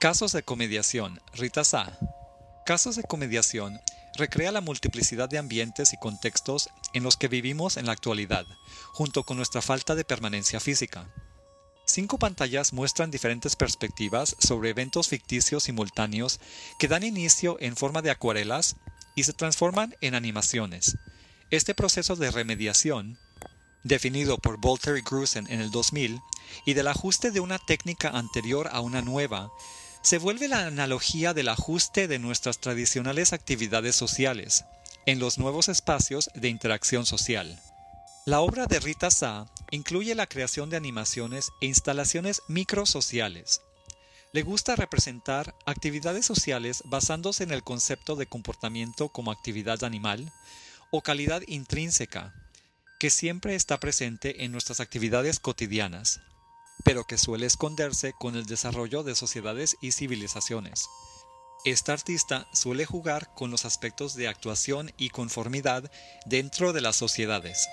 Casos de comediación, Rita Sa. Casos de comediación recrea la multiplicidad de ambientes y contextos en los que vivimos en la actualidad, junto con nuestra falta de permanencia física. Cinco pantallas muestran diferentes perspectivas sobre eventos ficticios simultáneos que dan inicio en forma de acuarelas y se transforman en animaciones. Este proceso de remediación, definido por Volter y Grusen en el 2000, y del ajuste de una técnica anterior a una nueva, se vuelve la analogía del ajuste de nuestras tradicionales actividades sociales en los nuevos espacios de interacción social. La obra de Rita Sa incluye la creación de animaciones e instalaciones microsociales. Le gusta representar actividades sociales basándose en el concepto de comportamiento como actividad animal o calidad intrínseca, que siempre está presente en nuestras actividades cotidianas pero que suele esconderse con el desarrollo de sociedades y civilizaciones. Esta artista suele jugar con los aspectos de actuación y conformidad dentro de las sociedades.